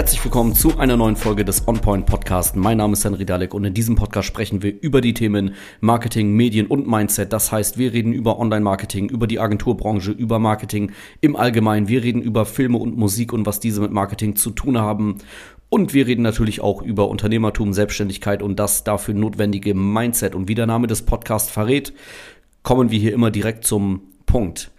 Herzlich willkommen zu einer neuen Folge des OnPoint Podcast. Mein Name ist Henry Dalek und in diesem Podcast sprechen wir über die Themen Marketing, Medien und Mindset. Das heißt, wir reden über Online-Marketing, über die Agenturbranche, über Marketing im Allgemeinen. Wir reden über Filme und Musik und was diese mit Marketing zu tun haben. Und wir reden natürlich auch über Unternehmertum, Selbstständigkeit und das dafür notwendige Mindset. Und wie der Name des Podcasts verrät, kommen wir hier immer direkt zum Punkt.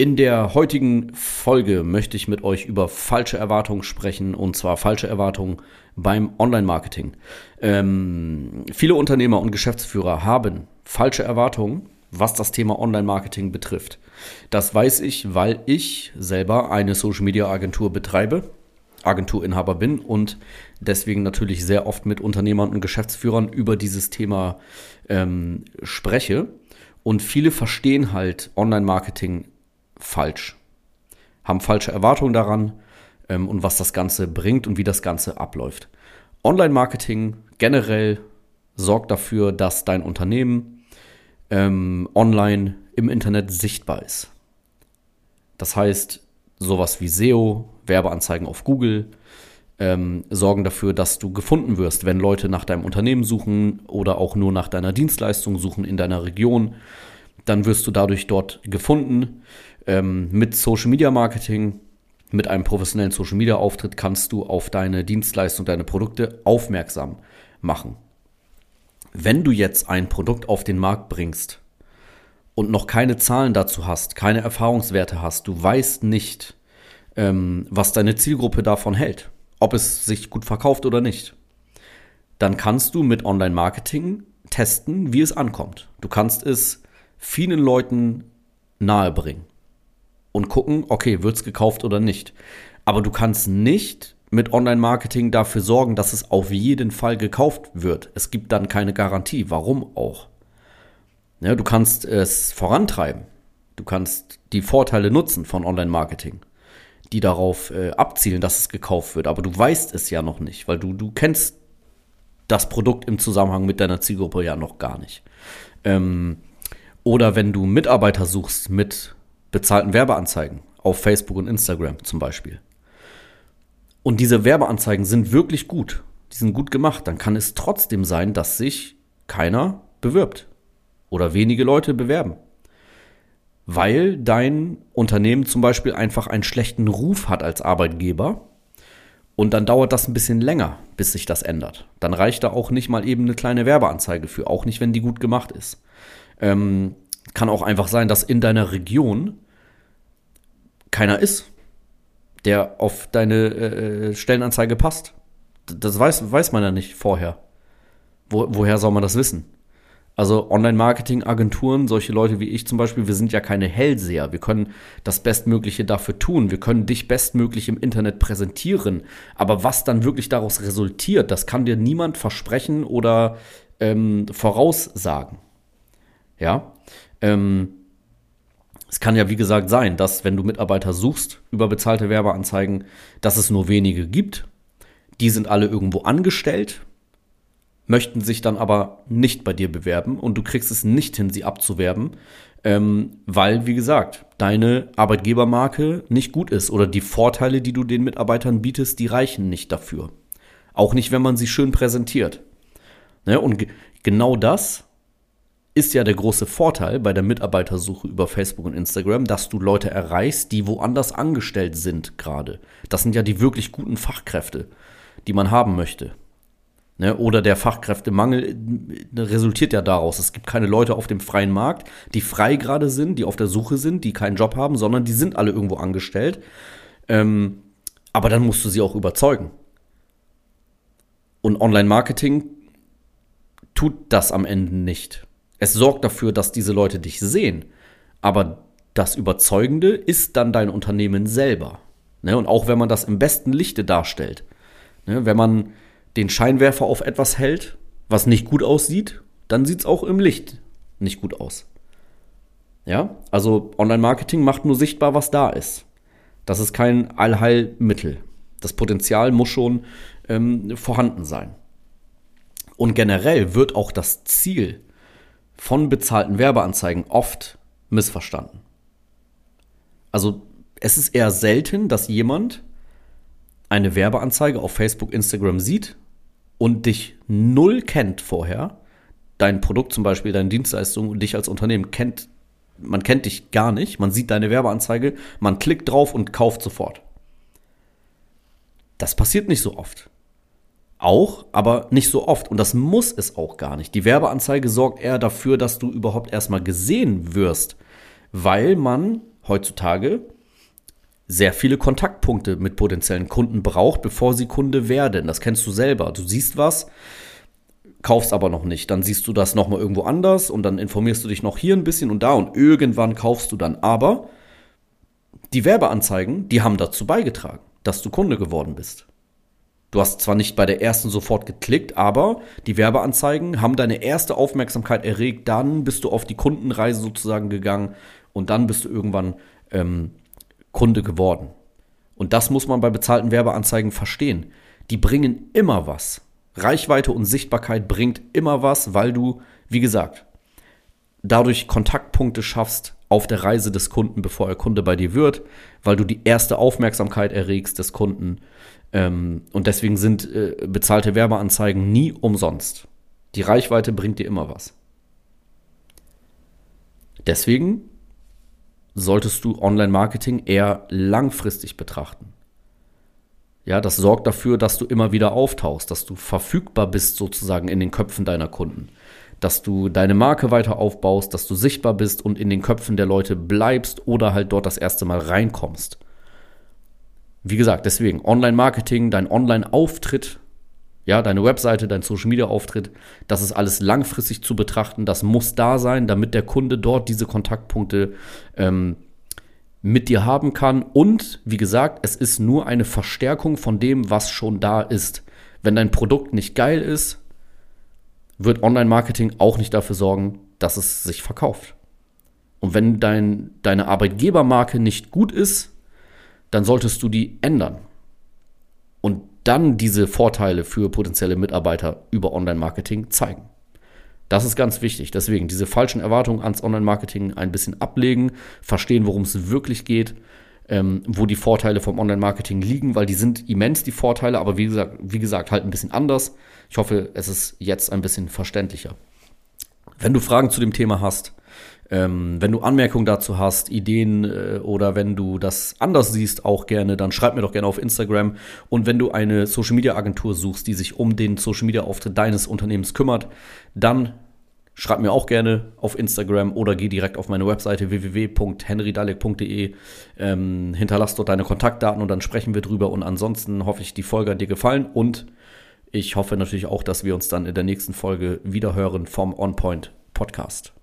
In der heutigen Folge möchte ich mit euch über falsche Erwartungen sprechen und zwar falsche Erwartungen beim Online-Marketing. Ähm, viele Unternehmer und Geschäftsführer haben falsche Erwartungen, was das Thema Online-Marketing betrifft. Das weiß ich, weil ich selber eine Social-Media-Agentur betreibe, Agenturinhaber bin und deswegen natürlich sehr oft mit Unternehmern und Geschäftsführern über dieses Thema ähm, spreche. Und viele verstehen halt Online-Marketing falsch, haben falsche Erwartungen daran ähm, und was das Ganze bringt und wie das Ganze abläuft. Online-Marketing generell sorgt dafür, dass dein Unternehmen ähm, online im Internet sichtbar ist. Das heißt, sowas wie SEO, Werbeanzeigen auf Google, ähm, sorgen dafür, dass du gefunden wirst, wenn Leute nach deinem Unternehmen suchen oder auch nur nach deiner Dienstleistung suchen in deiner Region. Dann wirst du dadurch dort gefunden ähm, mit Social Media Marketing, mit einem professionellen Social Media Auftritt kannst du auf deine Dienstleistung, deine Produkte aufmerksam machen. Wenn du jetzt ein Produkt auf den Markt bringst und noch keine Zahlen dazu hast, keine Erfahrungswerte hast, du weißt nicht, ähm, was deine Zielgruppe davon hält, ob es sich gut verkauft oder nicht, dann kannst du mit Online-Marketing testen, wie es ankommt. Du kannst es vielen Leuten nahebringen und gucken, okay, wird es gekauft oder nicht. Aber du kannst nicht mit Online-Marketing dafür sorgen, dass es auf jeden Fall gekauft wird. Es gibt dann keine Garantie. Warum auch? Ja, du kannst es vorantreiben. Du kannst die Vorteile nutzen von Online-Marketing, die darauf äh, abzielen, dass es gekauft wird. Aber du weißt es ja noch nicht, weil du, du kennst das Produkt im Zusammenhang mit deiner Zielgruppe ja noch gar nicht. Ähm, oder wenn du Mitarbeiter suchst mit bezahlten Werbeanzeigen auf Facebook und Instagram zum Beispiel. Und diese Werbeanzeigen sind wirklich gut, die sind gut gemacht, dann kann es trotzdem sein, dass sich keiner bewirbt oder wenige Leute bewerben. Weil dein Unternehmen zum Beispiel einfach einen schlechten Ruf hat als Arbeitgeber und dann dauert das ein bisschen länger, bis sich das ändert. Dann reicht da auch nicht mal eben eine kleine Werbeanzeige für, auch nicht, wenn die gut gemacht ist. Ähm, kann auch einfach sein, dass in deiner Region keiner ist, der auf deine äh, Stellenanzeige passt. Das weiß, weiß man ja nicht vorher. Wo, woher soll man das wissen? Also Online-Marketing-Agenturen, solche Leute wie ich zum Beispiel, wir sind ja keine Hellseher. Wir können das Bestmögliche dafür tun. Wir können dich bestmöglich im Internet präsentieren. Aber was dann wirklich daraus resultiert, das kann dir niemand versprechen oder ähm, voraussagen. Ja. Ähm, es kann ja, wie gesagt, sein, dass wenn du Mitarbeiter suchst über bezahlte Werbeanzeigen, dass es nur wenige gibt. Die sind alle irgendwo angestellt, möchten sich dann aber nicht bei dir bewerben und du kriegst es nicht hin, sie abzuwerben, ähm, weil, wie gesagt, deine Arbeitgebermarke nicht gut ist oder die Vorteile, die du den Mitarbeitern bietest, die reichen nicht dafür. Auch nicht, wenn man sie schön präsentiert. Ne? Und genau das ist ja der große Vorteil bei der Mitarbeitersuche über Facebook und Instagram, dass du Leute erreichst, die woanders angestellt sind gerade. Das sind ja die wirklich guten Fachkräfte, die man haben möchte. Ne? Oder der Fachkräftemangel äh, resultiert ja daraus. Es gibt keine Leute auf dem freien Markt, die frei gerade sind, die auf der Suche sind, die keinen Job haben, sondern die sind alle irgendwo angestellt. Ähm, aber dann musst du sie auch überzeugen. Und Online-Marketing tut das am Ende nicht. Es sorgt dafür, dass diese Leute dich sehen. Aber das Überzeugende ist dann dein Unternehmen selber. Ne? Und auch wenn man das im besten Lichte darstellt. Ne? Wenn man den Scheinwerfer auf etwas hält, was nicht gut aussieht, dann sieht es auch im Licht nicht gut aus. Ja, also Online-Marketing macht nur sichtbar, was da ist. Das ist kein Allheilmittel. Das Potenzial muss schon ähm, vorhanden sein. Und generell wird auch das Ziel von bezahlten Werbeanzeigen oft missverstanden. Also es ist eher selten, dass jemand eine Werbeanzeige auf Facebook, Instagram sieht und dich null kennt vorher, dein Produkt zum Beispiel, deine Dienstleistung und dich als Unternehmen kennt, man kennt dich gar nicht, man sieht deine Werbeanzeige, man klickt drauf und kauft sofort. Das passiert nicht so oft. Auch, aber nicht so oft. Und das muss es auch gar nicht. Die Werbeanzeige sorgt eher dafür, dass du überhaupt erstmal gesehen wirst, weil man heutzutage sehr viele Kontaktpunkte mit potenziellen Kunden braucht, bevor sie Kunde werden. Das kennst du selber. Du siehst was, kaufst aber noch nicht. Dann siehst du das nochmal irgendwo anders und dann informierst du dich noch hier ein bisschen und da und irgendwann kaufst du dann. Aber die Werbeanzeigen, die haben dazu beigetragen, dass du Kunde geworden bist. Du hast zwar nicht bei der ersten sofort geklickt, aber die Werbeanzeigen haben deine erste Aufmerksamkeit erregt. Dann bist du auf die Kundenreise sozusagen gegangen und dann bist du irgendwann ähm, Kunde geworden. Und das muss man bei bezahlten Werbeanzeigen verstehen. Die bringen immer was. Reichweite und Sichtbarkeit bringt immer was, weil du, wie gesagt, dadurch Kontaktpunkte schaffst auf der Reise des Kunden, bevor er Kunde bei dir wird, weil du die erste Aufmerksamkeit erregst des Kunden. Ähm, und deswegen sind äh, bezahlte Werbeanzeigen nie umsonst. Die Reichweite bringt dir immer was. Deswegen solltest du Online-Marketing eher langfristig betrachten. Ja, das sorgt dafür, dass du immer wieder auftauchst, dass du verfügbar bist sozusagen in den Köpfen deiner Kunden, dass du deine Marke weiter aufbaust, dass du sichtbar bist und in den Köpfen der Leute bleibst oder halt dort das erste Mal reinkommst. Wie gesagt, deswegen Online-Marketing, dein Online-Auftritt ja, deine Webseite, dein Social Media Auftritt, das ist alles langfristig zu betrachten. Das muss da sein, damit der Kunde dort diese Kontaktpunkte ähm, mit dir haben kann. Und wie gesagt, es ist nur eine Verstärkung von dem, was schon da ist. Wenn dein Produkt nicht geil ist, wird Online-Marketing auch nicht dafür sorgen, dass es sich verkauft. Und wenn dein, deine Arbeitgebermarke nicht gut ist, dann solltest du die ändern. Und dann diese Vorteile für potenzielle Mitarbeiter über Online-Marketing zeigen. Das ist ganz wichtig. Deswegen diese falschen Erwartungen ans Online-Marketing ein bisschen ablegen, verstehen, worum es wirklich geht, ähm, wo die Vorteile vom Online-Marketing liegen, weil die sind immens, die Vorteile, aber wie gesagt, wie gesagt, halt ein bisschen anders. Ich hoffe, es ist jetzt ein bisschen verständlicher. Wenn du Fragen zu dem Thema hast, ähm, wenn du Anmerkungen dazu hast, Ideen äh, oder wenn du das anders siehst, auch gerne, dann schreib mir doch gerne auf Instagram. Und wenn du eine Social Media Agentur suchst, die sich um den Social Media Auftritt deines Unternehmens kümmert, dann schreib mir auch gerne auf Instagram oder geh direkt auf meine Webseite www.henrydalek.de, ähm, hinterlass dort deine Kontaktdaten und dann sprechen wir drüber. Und ansonsten hoffe ich, die Folge hat dir gefallen und ich hoffe natürlich auch, dass wir uns dann in der nächsten Folge wieder hören vom On Point Podcast.